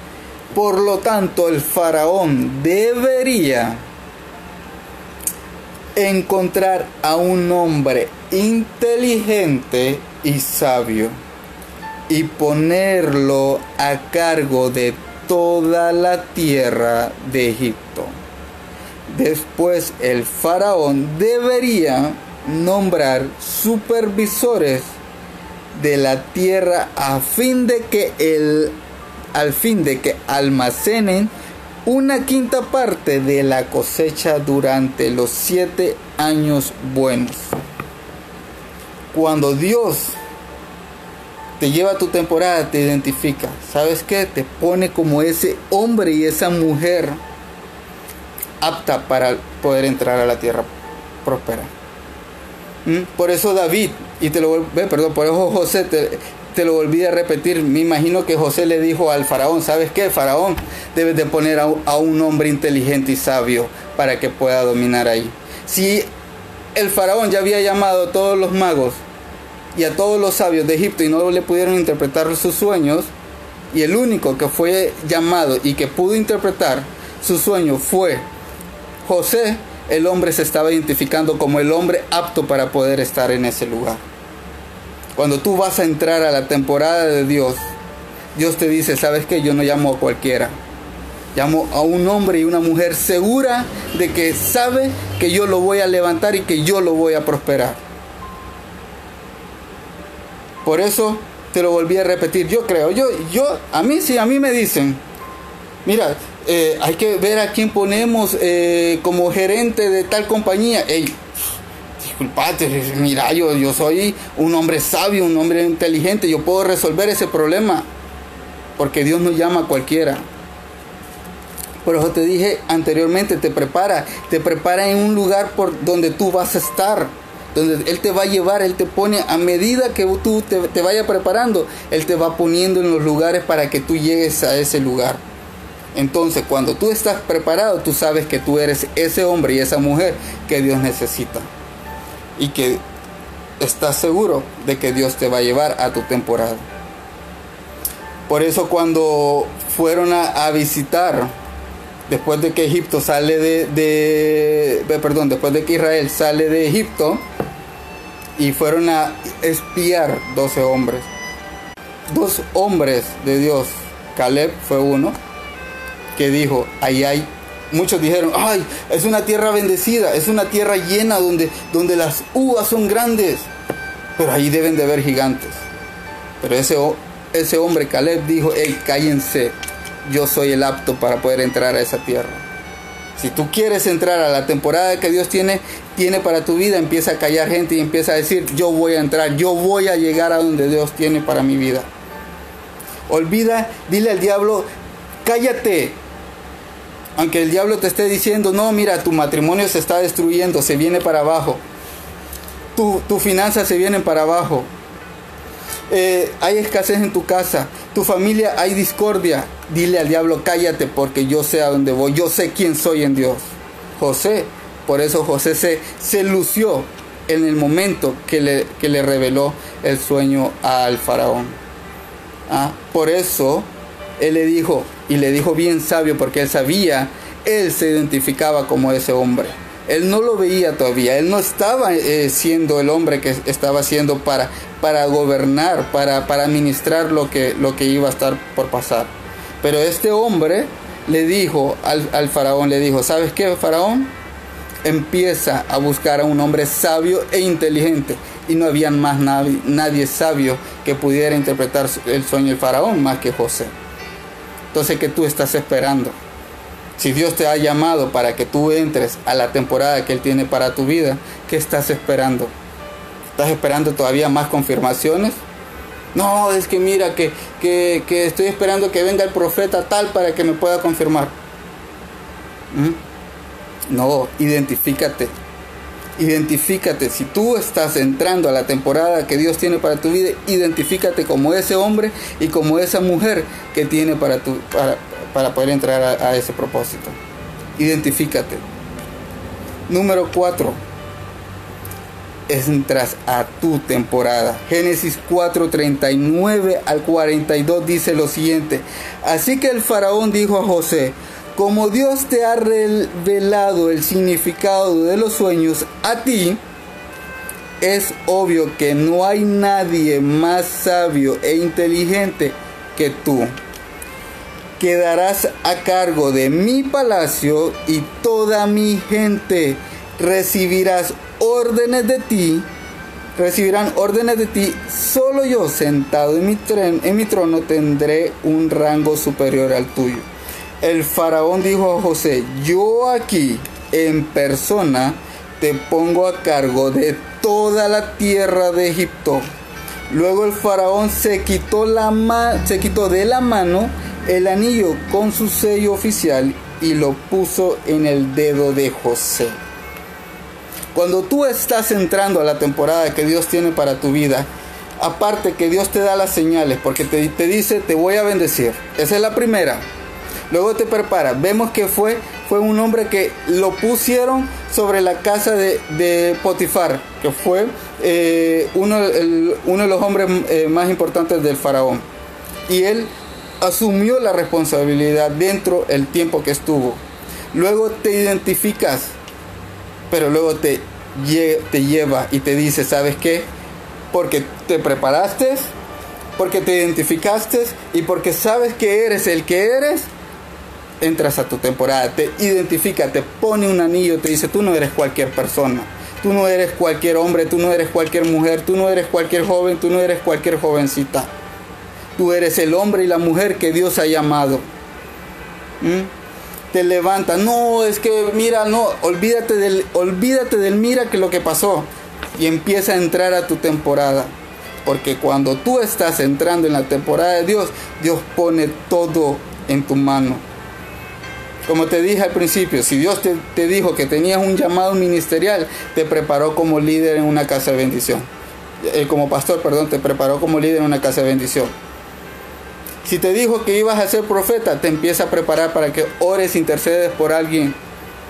Por lo tanto, el faraón debería encontrar a un hombre inteligente y sabio y ponerlo a cargo de toda la tierra de Egipto. Después el faraón debería nombrar supervisores de la tierra a fin de que el al fin de que almacenen una quinta parte de la cosecha durante los siete años buenos. Cuando Dios te lleva a tu temporada, te identifica. ¿Sabes qué? Te pone como ese hombre y esa mujer apta para poder entrar a la tierra próspera. ¿Mm? Por eso David, y te lo perdón, por eso José te, lo volví a repetir. Me imagino que José le dijo al faraón, ¿sabes qué? Faraón, debes de poner a, a un hombre inteligente y sabio para que pueda dominar ahí. Si el faraón ya había llamado a todos los magos y a todos los sabios de Egipto y no le pudieron interpretar sus sueños, y el único que fue llamado y que pudo interpretar su sueño fue José, el hombre se estaba identificando como el hombre apto para poder estar en ese lugar. Cuando tú vas a entrar a la temporada de Dios, Dios te dice, ¿sabes qué? Yo no llamo a cualquiera. Llamo a un hombre y una mujer segura de que sabe que yo lo voy a levantar y que yo lo voy a prosperar. Por eso te lo volví a repetir. Yo creo, yo, yo, a mí sí, a mí me dicen, mira, eh, hay que ver a quién ponemos eh, como gerente de tal compañía. Ey, disculpate, mira, yo, yo soy un hombre sabio, un hombre inteligente, yo puedo resolver ese problema. Porque Dios no llama a cualquiera. Por eso te dije anteriormente, te prepara, te prepara en un lugar por donde tú vas a estar donde Él te va a llevar, Él te pone a medida que tú te, te vayas preparando, Él te va poniendo en los lugares para que tú llegues a ese lugar. Entonces, cuando tú estás preparado, tú sabes que tú eres ese hombre y esa mujer que Dios necesita. Y que estás seguro de que Dios te va a llevar a tu temporada. Por eso cuando fueron a, visitar, después de que Egipto sale de, de, perdón, después de que Israel sale de Egipto, y fueron a espiar 12 hombres. Dos hombres de Dios, Caleb fue uno, que dijo, ahí hay, muchos dijeron, ay, es una tierra bendecida, es una tierra llena donde, donde las uvas son grandes, pero ahí deben de haber gigantes. Pero ese, ese hombre, Caleb, dijo, hey, cállense, yo soy el apto para poder entrar a esa tierra. Si tú quieres entrar a la temporada que Dios tiene, tiene para tu vida, empieza a callar gente y empieza a decir, yo voy a entrar, yo voy a llegar a donde Dios tiene para mi vida. Olvida, dile al diablo, cállate. Aunque el diablo te esté diciendo, no, mira, tu matrimonio se está destruyendo, se viene para abajo. Tu, tu finanzas se vienen para abajo. Eh, hay escasez en tu casa, tu familia hay discordia, dile al diablo, cállate porque yo sé a dónde voy, yo sé quién soy en Dios. José. Por eso José se, se lució en el momento que le, que le reveló el sueño al faraón. Ah, por eso él le dijo, y le dijo bien sabio, porque él sabía, él se identificaba como ese hombre. Él no lo veía todavía, él no estaba eh, siendo el hombre que estaba siendo para, para gobernar, para, para administrar lo que, lo que iba a estar por pasar. Pero este hombre le dijo al, al faraón, le dijo, ¿sabes qué, faraón? Empieza a buscar a un hombre sabio e inteligente. Y no había más nadie, nadie sabio que pudiera interpretar el sueño del faraón más que José. Entonces, ¿qué tú estás esperando? Si Dios te ha llamado para que tú entres a la temporada que Él tiene para tu vida, ¿qué estás esperando? ¿Estás esperando todavía más confirmaciones? No, es que mira, que, que, estoy esperando que venga el profeta tal para que me pueda confirmar. ¿Mm? No, identifícate. Identifícate. Si tú estás entrando a la temporada que Dios tiene para tu vida, identifícate como ese hombre y como esa mujer que tiene para, tu, para, para poder entrar a, ese propósito. Identifícate. Número 4. Entras a tu temporada. Génesis 4:39 al 42 dice lo siguiente. Así que el faraón dijo a José, como Dios te ha revelado el significado de los sueños a ti, es obvio que no hay nadie más sabio e inteligente que tú. Quedarás a cargo de mi palacio y toda mi gente. Recibirás órdenes de ti, recibirán órdenes de ti, solo yo sentado en mi, en mi trono tendré un rango superior al tuyo. El faraón dijo a José, yo aquí en persona te pongo a cargo de toda la tierra de Egipto. Luego el faraón se quitó, la se quitó de la mano el anillo con su sello oficial y lo puso en el dedo de José. Cuando tú estás entrando a la temporada que Dios tiene para tu vida, aparte que Dios te da las señales, porque te, te dice, te voy a bendecir. Esa es la primera. Luego te prepara. Vemos que fue, fue un hombre que lo pusieron sobre la casa de, Potifar, que fue eh, uno, uno, de los hombres eh, más importantes del faraón. Y él asumió la responsabilidad dentro del tiempo que estuvo. Luego te identificas, pero luego te, te lleva y te dice, ¿sabes qué? Porque te preparaste, porque te identificaste y porque sabes que eres el que eres, entras a tu temporada, te identifica, te pone un anillo, te dice, tú no eres cualquier persona. Tú no eres cualquier hombre, tú no eres cualquier mujer, tú no eres cualquier joven, tú no eres cualquier jovencita Tú eres el hombre y la mujer que Dios ha llamado. ¿Mm? Te levanta. No, es que mira, no, olvídate del, olvídate del mira que lo que pasó. Y empieza a entrar a tu temporada. Porque cuando tú estás entrando en la temporada de Dios, Dios pone todo en tu mano. Como te dije al principio, si Dios te, dijo que tenías un llamado ministerial, te preparó como líder en una casa de bendición. Eh, como pastor, perdón, te preparó como líder en una casa de bendición. Si te dijo que ibas a ser profeta, te empieza a preparar para que ores, intercedes por alguien.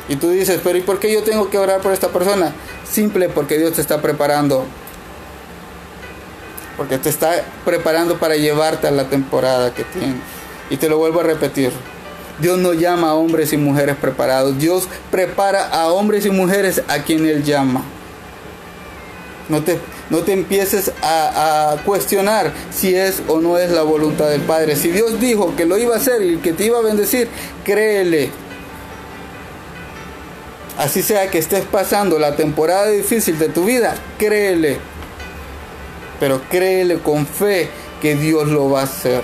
Y tú dices, pero ¿y por qué yo tengo que orar por esta persona? Simple porque Dios te está preparando. Porque te está preparando para llevarte a la temporada que tienes. Y te lo vuelvo a repetir. Dios no llama a hombres y mujeres preparados. Dios prepara a hombres y mujeres a quien Él llama. No te, no te empieces a, cuestionar si es o no es la voluntad del Padre. Si Dios dijo que lo iba a hacer y que te iba a bendecir, créele. Así sea que estés pasando la temporada difícil de tu vida, créele. Pero créele con fe que Dios lo va a hacer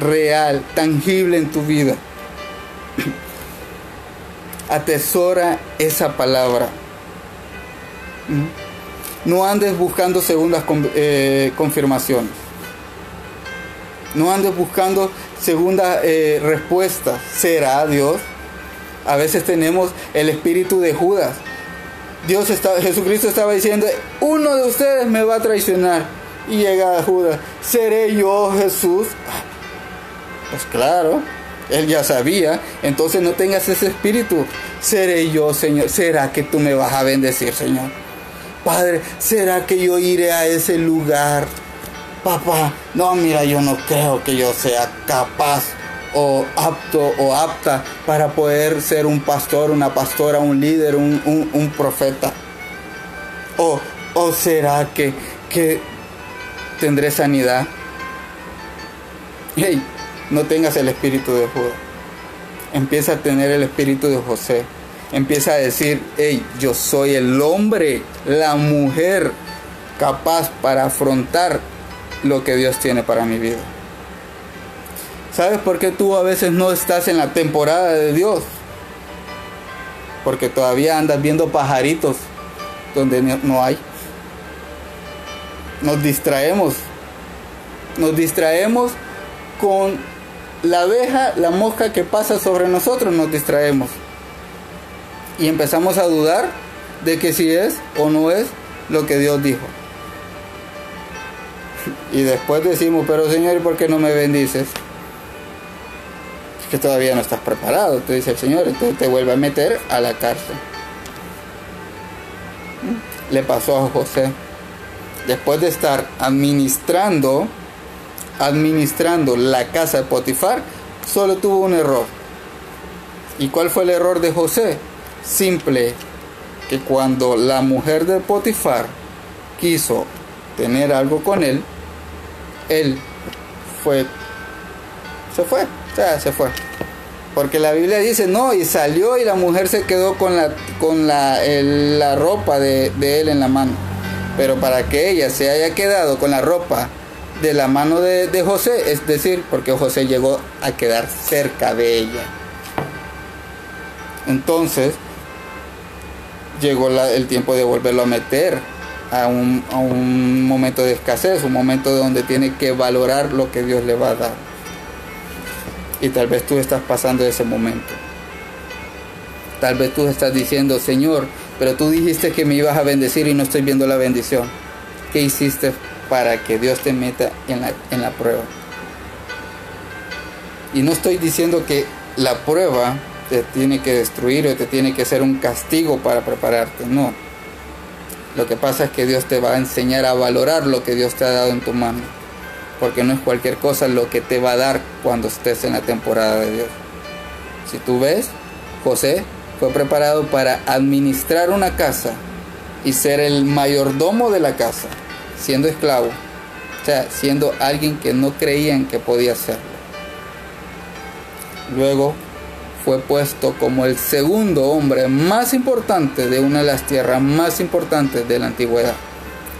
real, tangible en tu vida. [clears throat] Atesora esa palabra. ¿Mm? No andes buscando segundas eh, confirmaciones. No andes buscando segundas eh, respuestas. ¿Será Dios? A veces tenemos el espíritu de Judas. Dios está, Jesucristo estaba diciendo, uno de ustedes me va a traicionar. Y llega Judas, ¿seré yo Jesús? Pues claro, Él ya sabía, entonces no tengas ese espíritu. Seré yo, Señor. ¿Será que tú me vas a bendecir, Señor? Padre, ¿será que yo iré a ese lugar? Papá, no, mira, yo no creo que yo sea capaz o apto o apta para poder ser un pastor, una pastora, un líder, un, profeta. O, o será que, que tendré sanidad. Hey, no tengas el espíritu de Judá. Empieza a tener el espíritu de José. Empieza a decir, hey, yo soy el hombre, la mujer capaz para afrontar lo que Dios tiene para mi vida. ¿Sabes por qué tú a veces no estás en la temporada de Dios? Porque todavía andas viendo pajaritos donde no hay. Nos distraemos. Nos distraemos con la abeja, la mosca que pasa sobre nosotros, nos distraemos. Y empezamos a dudar de que si es o no es lo que Dios dijo. Y después decimos, pero Señor, ¿y por qué no me bendices? Es que todavía no estás preparado, te dice el Señor, entonces te vuelve a meter a la cárcel. Le pasó a José. Después de estar administrando, administrando la casa de Potifar, solo tuvo un error. ¿Y cuál fue el error de José? Simple, que cuando la mujer de Potifar quiso tener algo con él, él fue, se fue, se fue. Porque la Biblia dice, no, y salió y la mujer se quedó con la, con la, la ropa de, de, él en la mano. Pero para que ella se haya quedado con la ropa de la mano de, José, es decir, porque José llegó a quedar cerca de ella. Entonces, llegó el tiempo de volverlo a meter a un, momento de escasez, un momento donde tiene que valorar lo que Dios le va a dar. Y tal vez tú estás pasando ese momento. Tal vez tú estás diciendo, Señor, pero tú dijiste que me ibas a bendecir y no estoy viendo la bendición. ¿Qué hiciste para que Dios te meta en la, en la prueba? Y no estoy diciendo que la prueba te tiene que destruir o te tiene que ser un castigo para prepararte, no lo que pasa es que Dios te va a enseñar a valorar lo que Dios te ha dado en tu mano. Porque no es cualquier cosa lo que te va a dar cuando estés en la temporada de Dios. Si tú ves, José fue preparado para administrar una casa y ser el mayordomo de la casa, siendo esclavo. O sea, siendo alguien que no creían que podía serlo. Luego fue puesto como el segundo hombre más importante de una de las tierras más importantes de la antigüedad,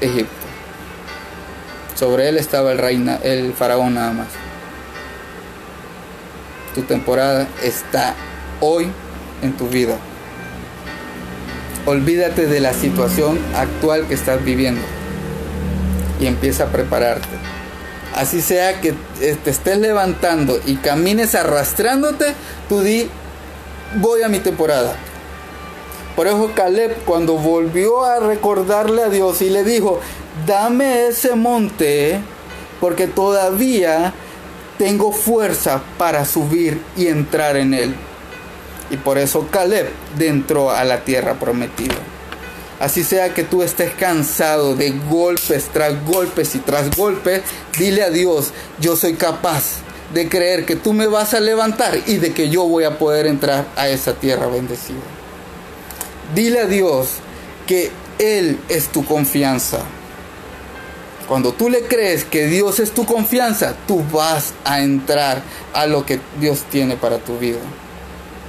Egipto. Sobre él estaba el, reina, el faraón nada más. Tu temporada está hoy en tu vida. Olvídate de la situación actual que estás viviendo y empieza a prepararte. Así sea que te estés levantando y camines arrastrándote, tú di, voy a mi temporada. Por eso Caleb cuando volvió a recordarle a Dios y le dijo, dame ese monte porque todavía tengo fuerza para subir y entrar en él. Y por eso Caleb entró a la tierra prometida. Así sea que tú estés cansado de golpes tras golpes y tras golpes, dile a Dios, yo soy capaz de creer que tú me vas a levantar y de que yo voy a poder entrar a esa tierra bendecida. Dile a Dios que Él es tu confianza. Cuando tú le crees que Dios es tu confianza, tú vas a entrar a lo que Dios tiene para tu vida.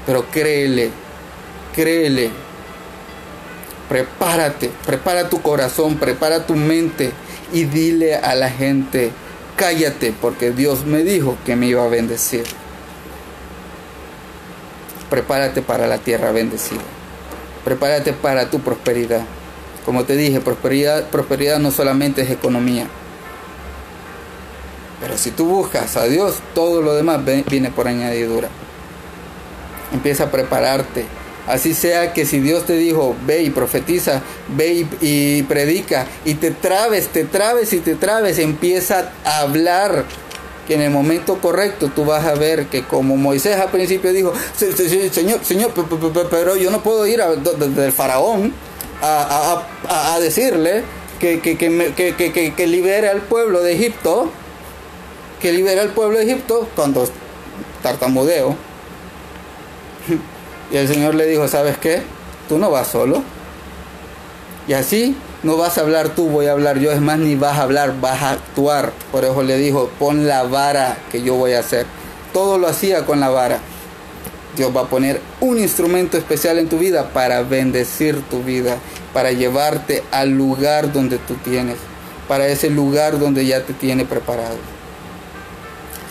Pero créele, créele prepárate, prepara tu corazón, prepara tu mente y dile a la gente, cállate porque Dios me dijo que me iba a bendecir. Prepárate para la tierra bendecida. Prepárate para tu prosperidad. Como te dije, prosperidad, prosperidad no solamente es economía. Pero si tú buscas a Dios, todo lo demás viene por añadidura. Empieza a prepararte, Así sea que si Dios te dijo, ve y profetiza, ve y, predica, y te trabes, te trabes y te trabes, empieza a hablar que en el momento correcto tú vas a ver que como Moisés al principio dijo, Señor, Señor, pero yo no puedo ir del faraón a, decirle que, que, que, que, libere al pueblo de Egipto, que libere al pueblo de Egipto cuando tartamudeo. Y el Señor le dijo, ¿sabes qué? Tú no vas solo. Y así no vas a hablar tú, voy a hablar yo. Es más, ni vas a hablar, vas a actuar. Por eso le dijo, pon la vara que yo voy a hacer. Todo lo hacía con la vara. Dios va a poner un instrumento especial en tu vida para bendecir tu vida, para llevarte al lugar donde tú tienes, para ese lugar donde ya te tiene preparado.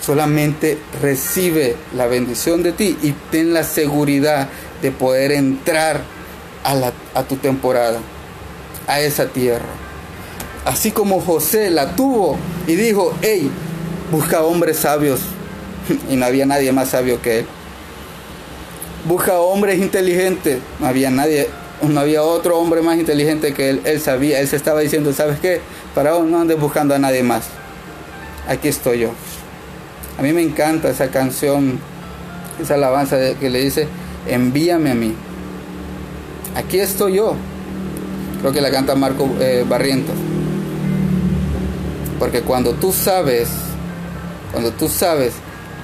Solamente recibe la bendición de ti y ten la seguridad de poder entrar a, tu temporada a esa tierra. Así como José la tuvo y dijo, hey, busca hombres sabios. [laughs] Y no había nadie más sabio que él. Busca hombres inteligentes. No había nadie, no había otro hombre más inteligente que él. Él sabía, él se estaba diciendo, ¿sabes qué? Para no andes buscando a nadie más. Aquí estoy yo. A mí me encanta esa canción, esa alabanza que le dice, envíame a mí. Aquí estoy yo. Creo que la canta Marco eh, Barrientos. Porque cuando tú sabes, cuando tú sabes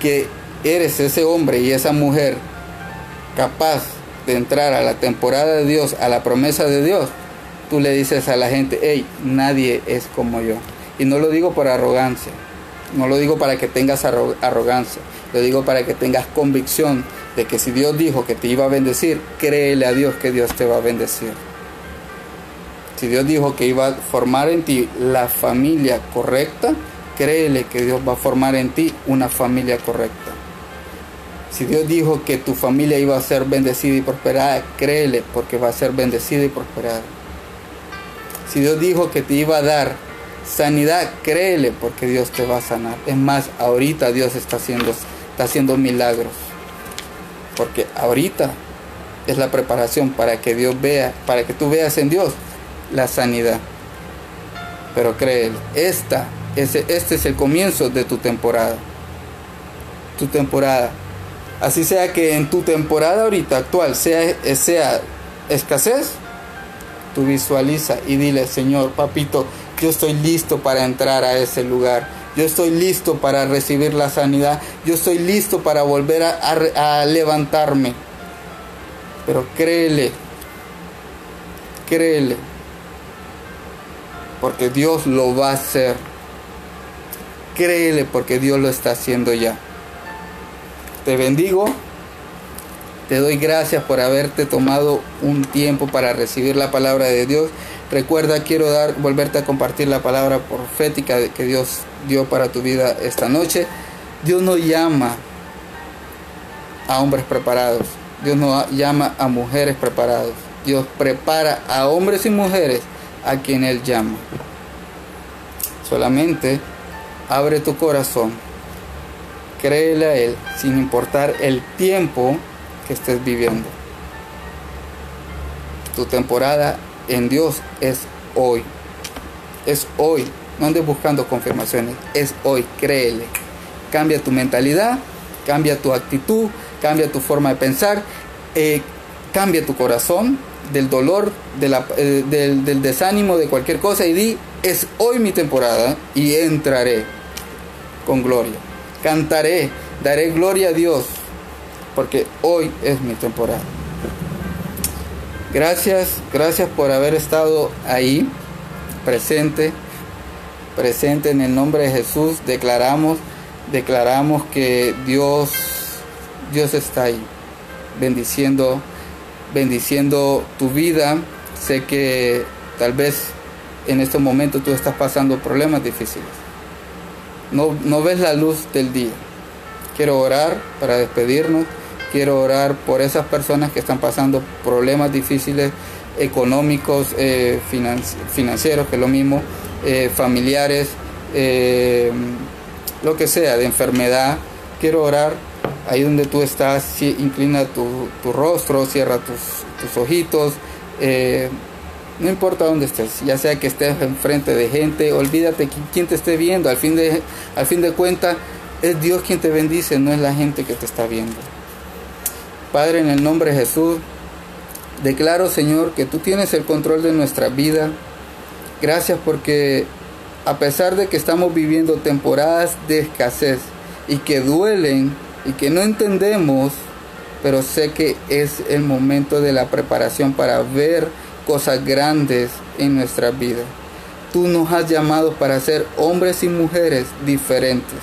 que eres ese hombre y esa mujer capaz de entrar a la temporada de Dios, a la promesa de Dios, tú le dices a la gente, hey, nadie es como yo. Y no lo digo por arrogancia, no lo digo para que tengas arrogancia, lo digo para que tengas convicción de que si Dios dijo que te iba a bendecir, créele a Dios que Dios te va a bendecir. Si Dios dijo que iba a formar en ti la familia correcta, créele que Dios va a formar en ti una familia correcta. Si Dios dijo que tu familia iba a ser bendecida y prosperada, créele porque va a ser bendecida y prosperada. Si Dios dijo que te iba a dar sanidad, créele porque Dios te va a sanar. Es más, ahorita Dios está haciendo, está haciendo milagros. Porque ahorita es la preparación para que Dios vea, para que tú veas en Dios la sanidad. Pero créele, esta, este es el comienzo de tu temporada. Tu temporada. Así sea que en tu temporada ahorita actual sea, sea escasez, tú visualiza y dile, Señor, papito, yo estoy listo para entrar a ese lugar. Yo estoy listo para recibir la sanidad. Yo estoy listo para volver a, a levantarme. Pero créele, créele, porque Dios lo va a hacer. Créele porque Dios lo está haciendo ya. Te bendigo. Te doy gracias por haberte tomado un tiempo para recibir la palabra de Dios. Recuerda, quiero dar, volverte a compartir la palabra profética que Dios dio para tu vida esta noche. Dios no llama a hombres preparados. Dios no llama a mujeres preparadas. Dios prepara a hombres y mujeres a quien Él llama. Solamente abre tu corazón, créele a Él sin importar el tiempo que estés viviendo. Tu temporada en Dios es hoy. Es hoy. No andes buscando confirmaciones. Es hoy. Créele. Cambia tu mentalidad. Cambia tu actitud. Cambia tu forma de pensar. Eh, cambia tu corazón del dolor, eh, del, del desánimo, de cualquier cosa y di, es hoy mi temporada y entraré con gloria. Cantaré, daré gloria a Dios, porque hoy es mi temporada. Gracias, gracias por haber estado ahí, presente, presente en el nombre de Jesús. Declaramos, declaramos que Dios, Dios está ahí, bendiciendo bendiciendo tu vida. Sé que tal vez en este momento tú estás pasando problemas difíciles. No, no ves la luz del día. Quiero orar para despedirnos. Quiero orar por esas personas que están pasando problemas difíciles económicos, eh, financieros, que es lo mismo, eh, familiares, eh, lo que sea, de enfermedad. Quiero orar ahí donde tú estás, inclina tu, rostro, cierra tus, ojitos, eh, no importa dónde estés, ya sea que estés enfrente de gente, olvídate quién te esté viendo, al fin de, al fin de cuentas Es Dios quien te bendice, no es la gente que te está viendo. Padre, en el nombre de Jesús, declaro, Señor, que tú tienes el control de nuestra vida. Gracias porque a pesar de que estamos viviendo temporadas de escasez y que duelen y que no entendemos, pero sé que es el momento de la preparación para ver cosas grandes en nuestra vida. Tú nos has llamado para ser hombres y mujeres diferentes.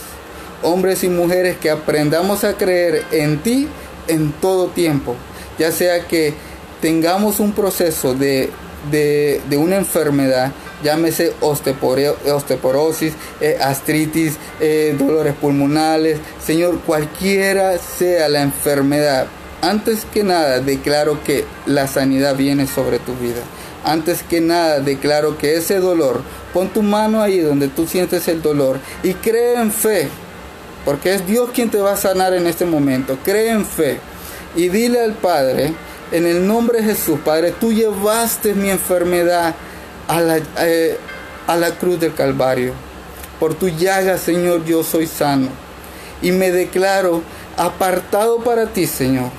Hombres y mujeres que aprendamos a creer en ti en todo tiempo. Ya sea que tengamos un proceso de, de, una enfermedad, llámese osteoporosis, eh, artritis, eh, dolores pulmonales, Señor, cualquiera sea la enfermedad, antes que nada declaro que la sanidad viene sobre tu vida. Antes que nada declaro que ese dolor, pon tu mano ahí donde tú sientes el dolor y cree en fe, porque es Dios quien te va a sanar en este momento. Cree en fe y dile al Padre, en el nombre de Jesús, Padre, tú llevaste mi enfermedad a la, eh, a la cruz del Calvario. Por tu llaga, Señor, yo soy sano. Y me declaro apartado para ti, Señor.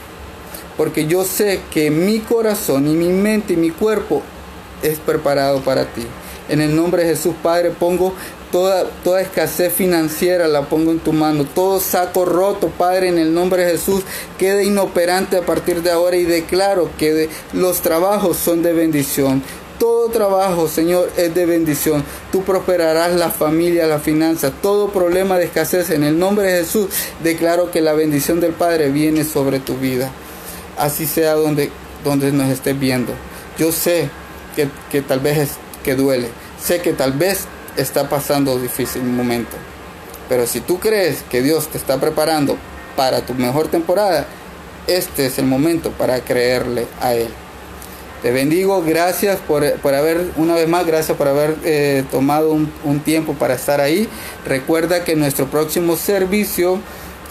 Porque yo sé que mi corazón y mi mente y mi cuerpo es preparado para ti. En el nombre de Jesús, Padre, pongo toda, toda escasez financiera, la pongo en tu mano. Todo saco roto, Padre, en el nombre de Jesús, quede inoperante a partir de ahora y declaro que los trabajos son de bendición. Todo trabajo, Señor, es de bendición. Tú prosperarás la familia, la finanza, todo problema de escasez. En el nombre de Jesús, declaro que la bendición del Padre viene sobre tu vida. Así sea donde, donde nos estés viendo. Yo sé que, tal vez que duele. Sé que tal vez está pasando difícil momento. Pero si tú crees que Dios te está preparando para tu mejor temporada, este es el momento para creerle a Él. Te bendigo, gracias por, haber, una vez más, gracias por haber eh, tomado un, un tiempo para estar ahí. Recuerda que nuestro próximo servicio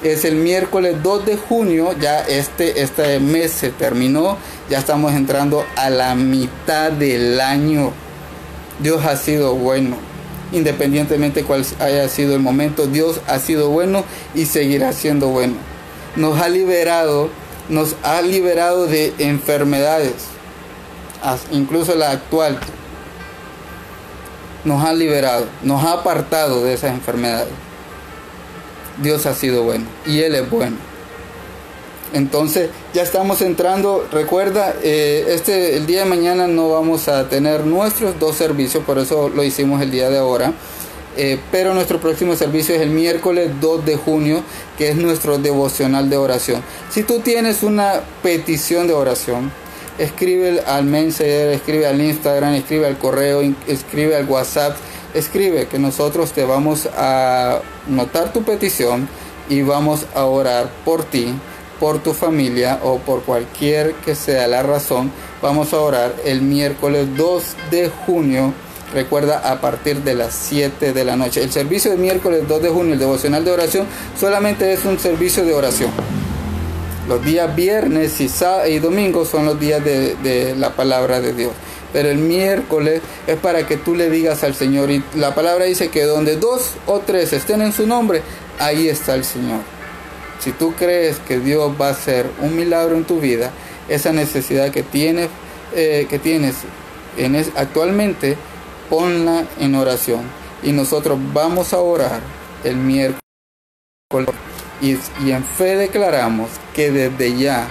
es el miércoles 2 de junio, ya este, este mes se terminó, ya estamos entrando a la mitad del año. Dios ha sido bueno, independientemente cuál haya sido el momento, Dios ha sido bueno y seguirá siendo bueno. Nos ha liberado, nos ha liberado de enfermedades, incluso la actual. Nos ha liberado, nos ha apartado de esas enfermedades. Dios ha sido bueno y Él es bueno. Entonces ya estamos entrando, recuerda, eh, este, el día de mañana no vamos a tener nuestros dos servicios, por eso lo hicimos el día de ahora. Eh, pero nuestro próximo servicio es el miércoles 2 de junio, que es nuestro devocional de oración. Si tú tienes una petición de oración, escribe al Messenger, escribe al Instagram, escribe al correo, escribe al WhatsApp escribe que nosotros te vamos a notar tu petición y vamos a orar por ti, por tu familia o por cualquier que sea la razón. Vamos a orar el miércoles 2 de junio. Recuerda a partir de las 7 de la noche. El servicio de miércoles 2 de junio, el devocional de oración, solamente es un servicio de oración. Los días viernes y, y domingo son los días de, de la palabra de Dios pero el miércoles es para que tú le digas al Señor. Y la palabra dice que donde dos o tres estén en su nombre, ahí está el Señor. Si tú crees que Dios va a hacer un milagro en tu vida, esa necesidad que tienes, eh, que tienes en actualmente, ponla en oración. Y nosotros vamos a orar el miércoles. Y, y en fe declaramos que desde ya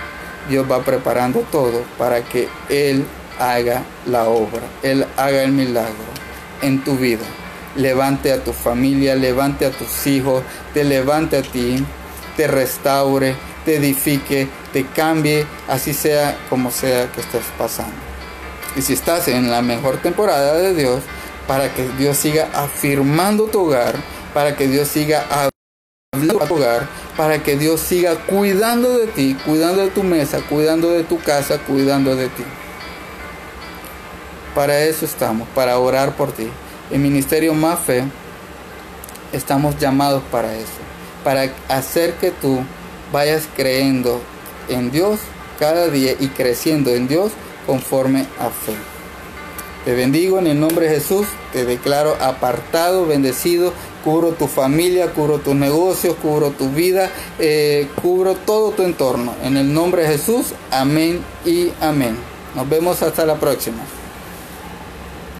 Dios va preparando todo para que Él haga la obra, Él haga el milagro en tu vida. Levante a tu familia, levante a tus hijos, te levante a ti, te restaure, te edifique, te cambie, así sea como sea que estés pasando. Y si estás en la mejor temporada de Dios, para que Dios siga afirmando tu hogar, para que Dios siga hablando tu hogar, para que Dios siga cuidando de ti, cuidando de tu mesa, cuidando de tu casa, cuidando de ti. Para eso estamos, para orar por ti. En Ministerio Más Fe estamos llamados para eso, para hacer que tú vayas creyendo en Dios cada día y creciendo en Dios conforme a fe. Te bendigo en el nombre de Jesús, te declaro apartado, bendecido, cubro tu familia, cubro tus negocios, cubro tu vida, eh, cubro todo tu entorno. En el nombre de Jesús, amén y amén. Nos vemos hasta la próxima.